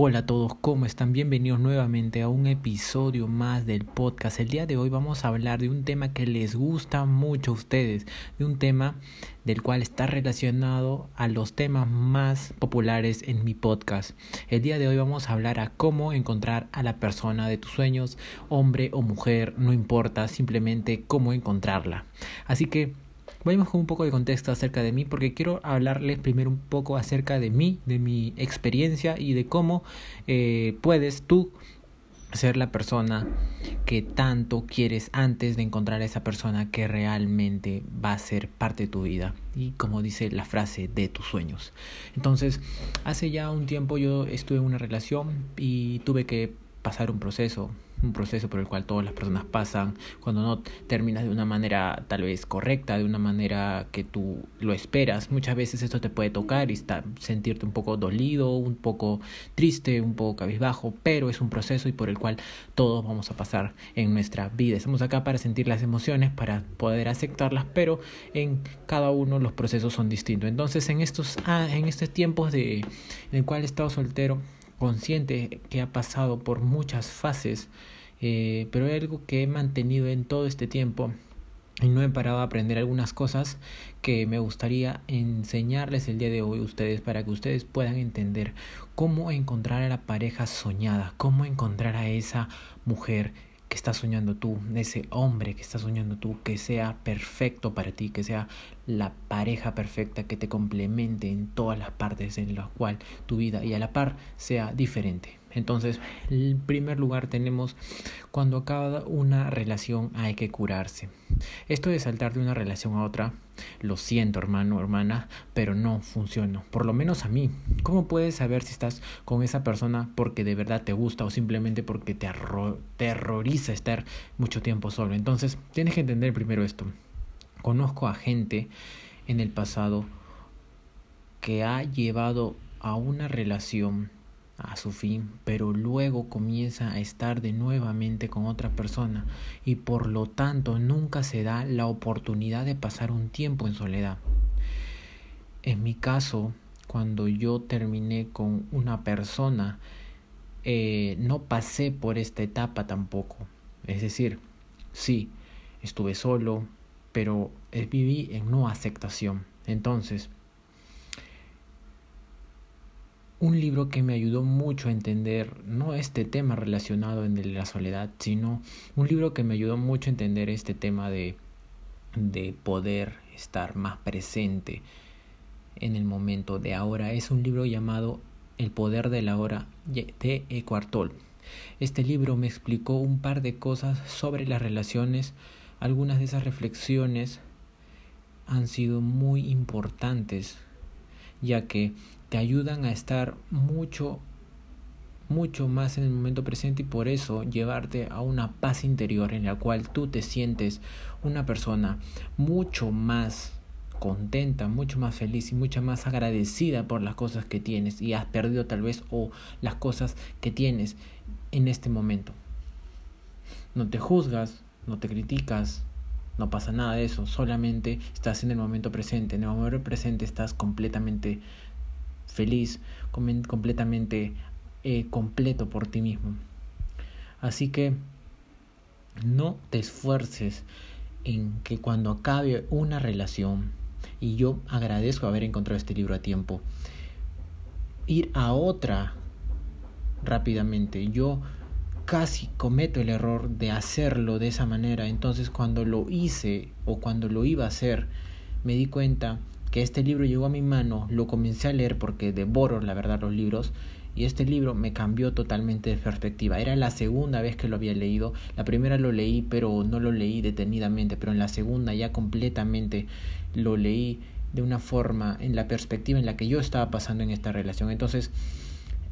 Hola a todos, ¿cómo están? Bienvenidos nuevamente a un episodio más del podcast. El día de hoy vamos a hablar de un tema que les gusta mucho a ustedes, de un tema del cual está relacionado a los temas más populares en mi podcast. El día de hoy vamos a hablar a cómo encontrar a la persona de tus sueños, hombre o mujer, no importa, simplemente cómo encontrarla. Así que Vayamos con un poco de contexto acerca de mí porque quiero hablarles primero un poco acerca de mí, de mi experiencia y de cómo eh, puedes tú ser la persona que tanto quieres antes de encontrar a esa persona que realmente va a ser parte de tu vida y como dice la frase de tus sueños. Entonces, hace ya un tiempo yo estuve en una relación y tuve que pasar un proceso un proceso por el cual todas las personas pasan, cuando no terminas de una manera tal vez correcta, de una manera que tú lo esperas, muchas veces esto te puede tocar y está, sentirte un poco dolido, un poco triste, un poco cabizbajo, pero es un proceso y por el cual todos vamos a pasar en nuestra vida. Estamos acá para sentir las emociones, para poder aceptarlas, pero en cada uno los procesos son distintos. Entonces, en estos, ah, en estos tiempos de, en el cual he estado soltero, consciente que ha pasado por muchas fases, eh, pero hay algo que he mantenido en todo este tiempo y no he parado a aprender algunas cosas que me gustaría enseñarles el día de hoy a ustedes para que ustedes puedan entender cómo encontrar a la pareja soñada, cómo encontrar a esa mujer que estás soñando tú, ese hombre que estás soñando tú, que sea perfecto para ti, que sea la pareja perfecta que te complemente en todas las partes en las cuales tu vida y a la par sea diferente. Entonces, en primer lugar tenemos cuando acaba una relación hay que curarse. Esto de saltar de una relación a otra, lo siento hermano, hermana, pero no funciona. Por lo menos a mí. ¿Cómo puedes saber si estás con esa persona porque de verdad te gusta o simplemente porque te terroriza estar mucho tiempo solo? Entonces, tienes que entender primero esto. Conozco a gente en el pasado que ha llevado a una relación a su fin, pero luego comienza a estar de nuevamente con otra persona y por lo tanto nunca se da la oportunidad de pasar un tiempo en soledad. En mi caso, cuando yo terminé con una persona, eh, no pasé por esta etapa tampoco. Es decir, sí, estuve solo, pero eh, viví en no aceptación. Entonces, un libro que me ayudó mucho a entender no este tema relacionado en la soledad, sino un libro que me ayudó mucho a entender este tema de, de poder estar más presente en el momento de ahora. Es un libro llamado El poder de la hora de Ecuartol. Este libro me explicó un par de cosas sobre las relaciones. Algunas de esas reflexiones han sido muy importantes ya que te ayudan a estar mucho mucho más en el momento presente y por eso llevarte a una paz interior en la cual tú te sientes una persona mucho más contenta, mucho más feliz y mucho más agradecida por las cosas que tienes y has perdido tal vez o las cosas que tienes en este momento. No te juzgas, no te criticas, no pasa nada de eso, solamente estás en el momento presente. En el momento presente estás completamente feliz, completamente eh, completo por ti mismo. Así que no te esfuerces en que cuando acabe una relación, y yo agradezco haber encontrado este libro a tiempo, ir a otra rápidamente. Yo casi cometo el error de hacerlo de esa manera. Entonces cuando lo hice o cuando lo iba a hacer, me di cuenta que este libro llegó a mi mano, lo comencé a leer porque devoro la verdad los libros y este libro me cambió totalmente de perspectiva. Era la segunda vez que lo había leído. La primera lo leí, pero no lo leí detenidamente, pero en la segunda ya completamente lo leí de una forma en la perspectiva en la que yo estaba pasando en esta relación. Entonces,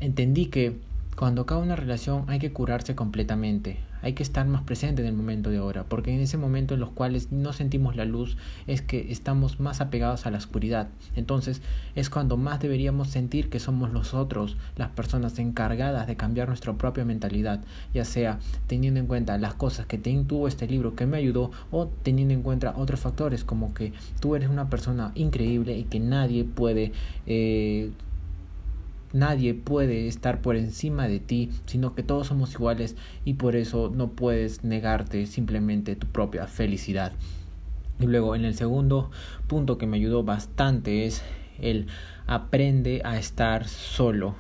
entendí que cuando acaba una relación hay que curarse completamente, hay que estar más presente en el momento de ahora, porque en ese momento en los cuales no sentimos la luz es que estamos más apegados a la oscuridad. Entonces es cuando más deberíamos sentir que somos nosotros las personas encargadas de cambiar nuestra propia mentalidad, ya sea teniendo en cuenta las cosas que te tuvo este libro que me ayudó o teniendo en cuenta otros factores como que tú eres una persona increíble y que nadie puede eh, nadie puede estar por encima de ti, sino que todos somos iguales y por eso no puedes negarte simplemente tu propia felicidad. Y luego en el segundo punto que me ayudó bastante es el aprende a estar solo.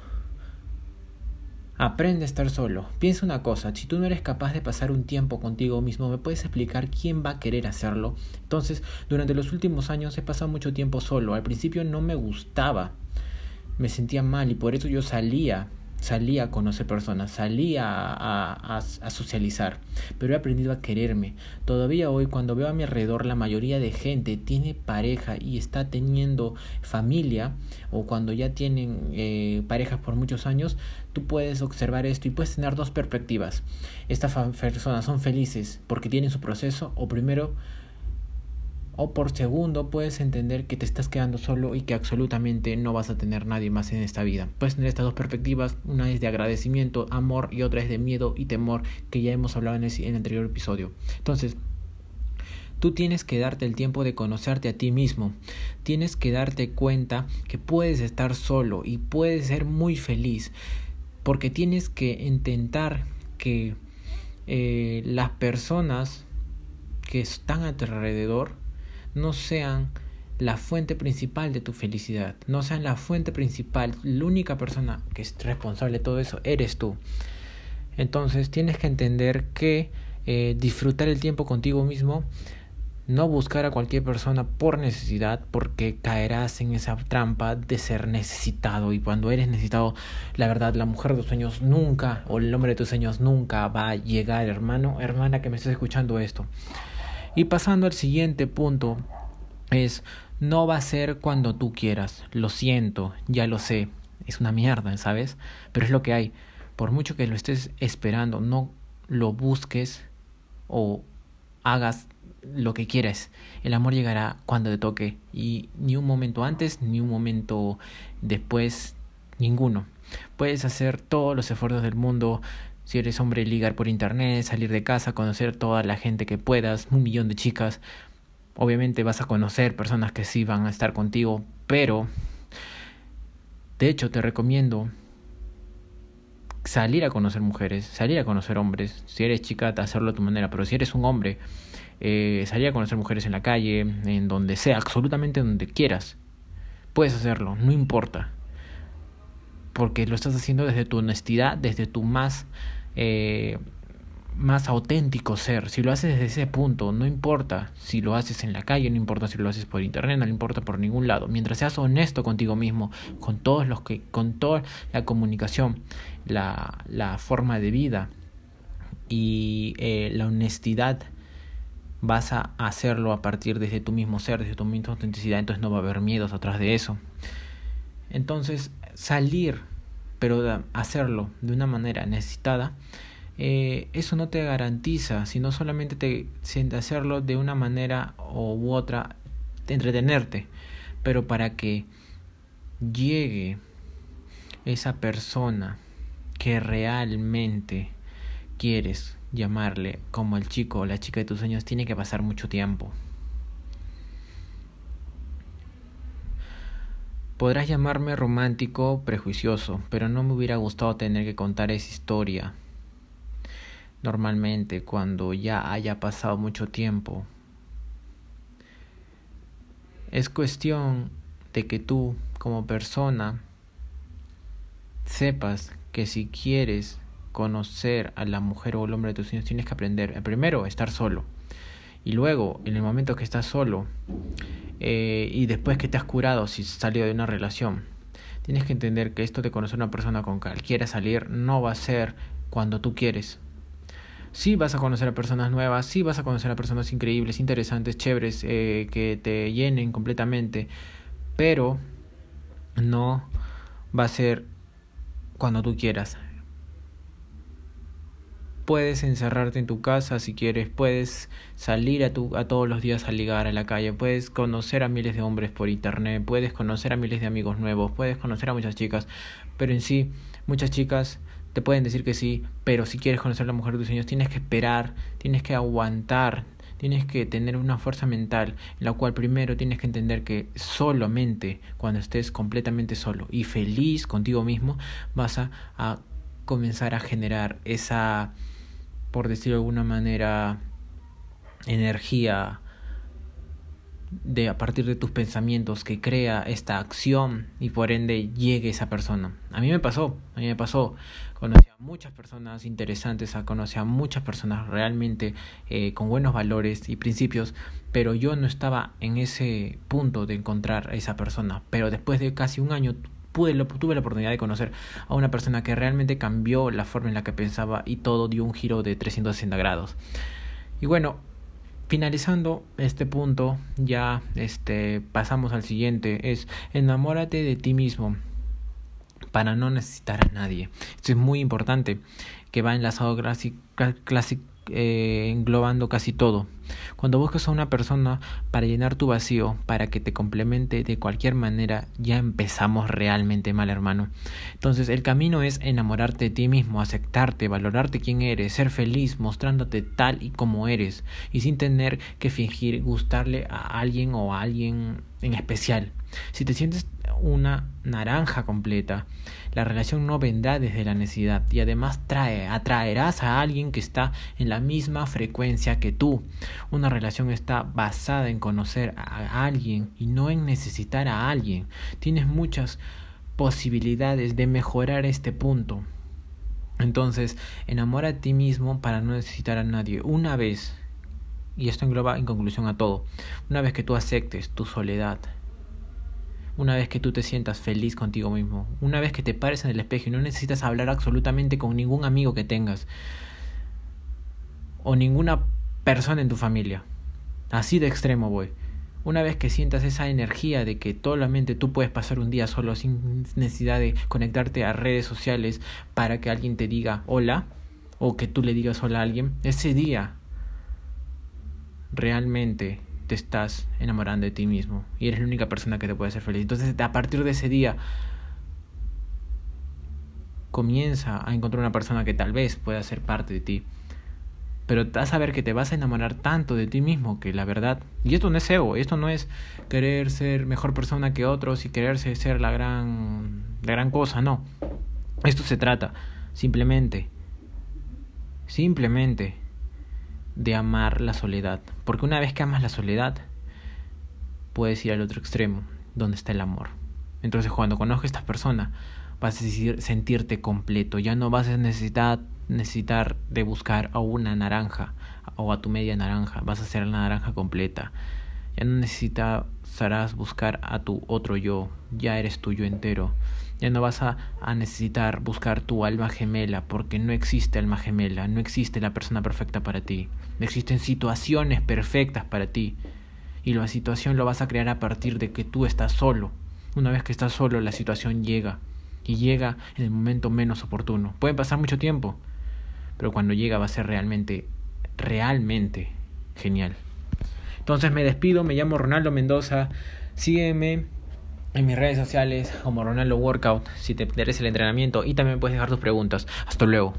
Aprende a estar solo. Piensa una cosa, si tú no eres capaz de pasar un tiempo contigo mismo, ¿me puedes explicar quién va a querer hacerlo? Entonces, durante los últimos años he pasado mucho tiempo solo. Al principio no me gustaba, me sentía mal y por eso yo salía salía a conocer personas, salía a, a, socializar, pero he aprendido a quererme. Todavía hoy cuando veo a mi alrededor la mayoría de gente tiene pareja y está teniendo familia o cuando ya tienen eh, parejas por muchos años, tú puedes observar esto y puedes tener dos perspectivas. Estas personas son felices porque tienen su proceso o primero o por segundo puedes entender que te estás quedando solo y que absolutamente no vas a tener nadie más en esta vida. Puedes tener estas dos perspectivas, una es de agradecimiento, amor y otra es de miedo y temor que ya hemos hablado en el, en anterior episodio. Entonces, Tú tienes que darte el tiempo de conocerte a ti mismo. Tienes que darte cuenta que puedes estar solo y puedes ser muy feliz. Porque tienes que intentar que eh, las personas que están a tu alrededor no sean la fuente principal de tu felicidad, no sean la fuente principal, la única persona que es responsable de todo eso eres tú. Entonces tienes que entender que eh, disfrutar el tiempo contigo mismo, no buscar a cualquier persona por necesidad, porque caerás en esa trampa de ser necesitado. Y cuando eres necesitado, la verdad, la mujer de tus sueños nunca, o el hombre de tus sueños nunca va a llegar, hermano, hermana que me estás escuchando esto. Y pasando al siguiente punto, es no va a ser cuando tú quieras. Lo siento, ya lo sé. Es una mierda, ¿sabes? Pero es lo que hay. Por mucho que lo estés esperando, no lo busques o hagas lo que quieras. El amor llegará cuando te toque. Y ni un momento antes, ni un momento después, ninguno. Puedes hacer todos los esfuerzos del mundo, si eres hombre, ligar por internet, salir de casa, conocer toda la gente que puedas, un millón de chicas. Obviamente vas a conocer personas que sí van a estar contigo, pero de hecho te recomiendo salir a conocer mujeres, salir a conocer hombres. Si eres chica, hacerlo a tu manera, pero si eres un hombre, eh, salir a conocer mujeres en la calle, en donde sea, absolutamente donde quieras. Puedes hacerlo, no importa. Porque lo estás haciendo desde tu honestidad, desde tu más eh, más auténtico ser. Si lo haces desde ese punto, no importa si lo haces en la calle, no importa si lo haces por internet, no importa por ningún lado. Mientras seas honesto contigo mismo, con todos los que, con toda la comunicación, la, la forma de vida y eh, la honestidad, vas a hacerlo a partir desde tu mismo ser, desde tu misma autenticidad. Entonces no va a haber miedos atrás de eso. Entonces salir pero hacerlo de una manera necesitada, eh, eso no te garantiza, sino solamente te siente hacerlo de una manera u otra, de entretenerte, pero para que llegue esa persona que realmente quieres llamarle como el chico o la chica de tus sueños, tiene que pasar mucho tiempo. Podrás llamarme romántico, prejuicioso, pero no me hubiera gustado tener que contar esa historia. Normalmente, cuando ya haya pasado mucho tiempo, es cuestión de que tú, como persona, sepas que si quieres conocer a la mujer o el hombre de tus sueños, tienes que aprender, primero, estar solo. Y luego, en el momento que estás solo, eh, y después que te has curado si salió de una relación. Tienes que entender que esto de conocer a una persona con cualquiera salir no va a ser cuando tú quieres. Sí vas a conocer a personas nuevas, sí vas a conocer a personas increíbles, interesantes, chéveres, eh, que te llenen completamente, pero no va a ser cuando tú quieras. Puedes encerrarte en tu casa si quieres, puedes salir a, tu, a todos los días a ligar a la calle, puedes conocer a miles de hombres por internet, puedes conocer a miles de amigos nuevos, puedes conocer a muchas chicas, pero en sí, muchas chicas te pueden decir que sí, pero si quieres conocer a la mujer de tus sueños tienes que esperar, tienes que aguantar, tienes que tener una fuerza mental, en la cual primero tienes que entender que solamente cuando estés completamente solo y feliz contigo mismo, vas a, a comenzar a generar esa, por decirlo de alguna manera, energía de a partir de tus pensamientos que crea esta acción y por ende llegue esa persona. A mí me pasó, a mí me pasó. Conocí a muchas personas interesantes, conocí a muchas personas realmente eh, con buenos valores y principios, pero yo no estaba en ese punto de encontrar a esa persona. Pero después de casi un año pude, tuve la oportunidad de conocer a una persona que realmente cambió la forma en la que pensaba y todo dio un giro de 360 grados. Y bueno, finalizando este punto, ya este, pasamos al siguiente, es enamórate de ti mismo para no necesitar a nadie. Esto es muy importante, que va enlazado clásico eh, englobando casi todo. Cuando buscas a una persona para llenar tu vacío, para que te complemente de cualquier manera, ya empezamos realmente mal, hermano. Entonces, el camino es enamorarte de ti mismo, aceptarte, valorarte quién eres, ser feliz, mostrándote tal y como eres, y sin tener que fingir gustarle a alguien o a alguien en especial. Si te sientes una naranja completa. La relación no vendrá desde la necesidad y además trae, atraerás a alguien que está en la misma frecuencia que tú. Una relación está basada en conocer a alguien y no en necesitar a alguien. Tienes muchas posibilidades de mejorar este punto. Entonces, enamora a ti mismo para no necesitar a nadie. Una vez, y esto engloba en conclusión a todo, una vez que tú aceptes tu soledad, una vez que tú te sientas feliz contigo mismo, una vez que te pares en el espejo y no necesitas hablar absolutamente con ningún amigo que tengas o ninguna persona en tu familia. Así de extremo voy. Una vez que sientas esa energía de que solamente tú puedes pasar un día solo sin necesidad de conectarte a redes sociales para que alguien te diga hola o que tú le digas hola a alguien, ese día realmente te estás enamorando de ti mismo y eres la única persona que te puede hacer feliz. Entonces, a partir de ese día, comienza a encontrar una persona que tal vez pueda ser parte de ti. Pero vas a ver que te vas a enamorar tanto de ti mismo que la verdad, y esto no es ego, esto no es querer ser mejor persona que otros y quererse ser la gran, la gran cosa, no. Esto se trata simplemente, simplemente de amar la soledad. Porque una vez que amas la soledad, puedes ir al otro extremo, donde está el amor. Entonces cuando conozcas a esta persona, vas a sentirte completo. Ya no vas a necesitar, necesitar de buscar a una naranja o a tu media naranja. Vas a ser la naranja completa. Ya no necesitarás buscar a tu otro yo. Ya eres tuyo entero. Ya no vas a, a, necesitar buscar tu alma gemela porque no existe alma gemela, no existe la persona perfecta para ti. Existen situaciones perfectas para ti. Y la situación lo vas a crear a partir de que tú estás solo. Una vez que estás solo, la situación llega. Y llega en el momento menos oportuno. Puede pasar mucho tiempo, pero cuando llega va a ser realmente, realmente genial. Entonces me despido, me llamo Ronaldo Mendoza. Sígueme en mis redes sociales como Ronaldo Workout si te interesa el entrenamiento y también puedes dejar tus preguntas. Hasta luego.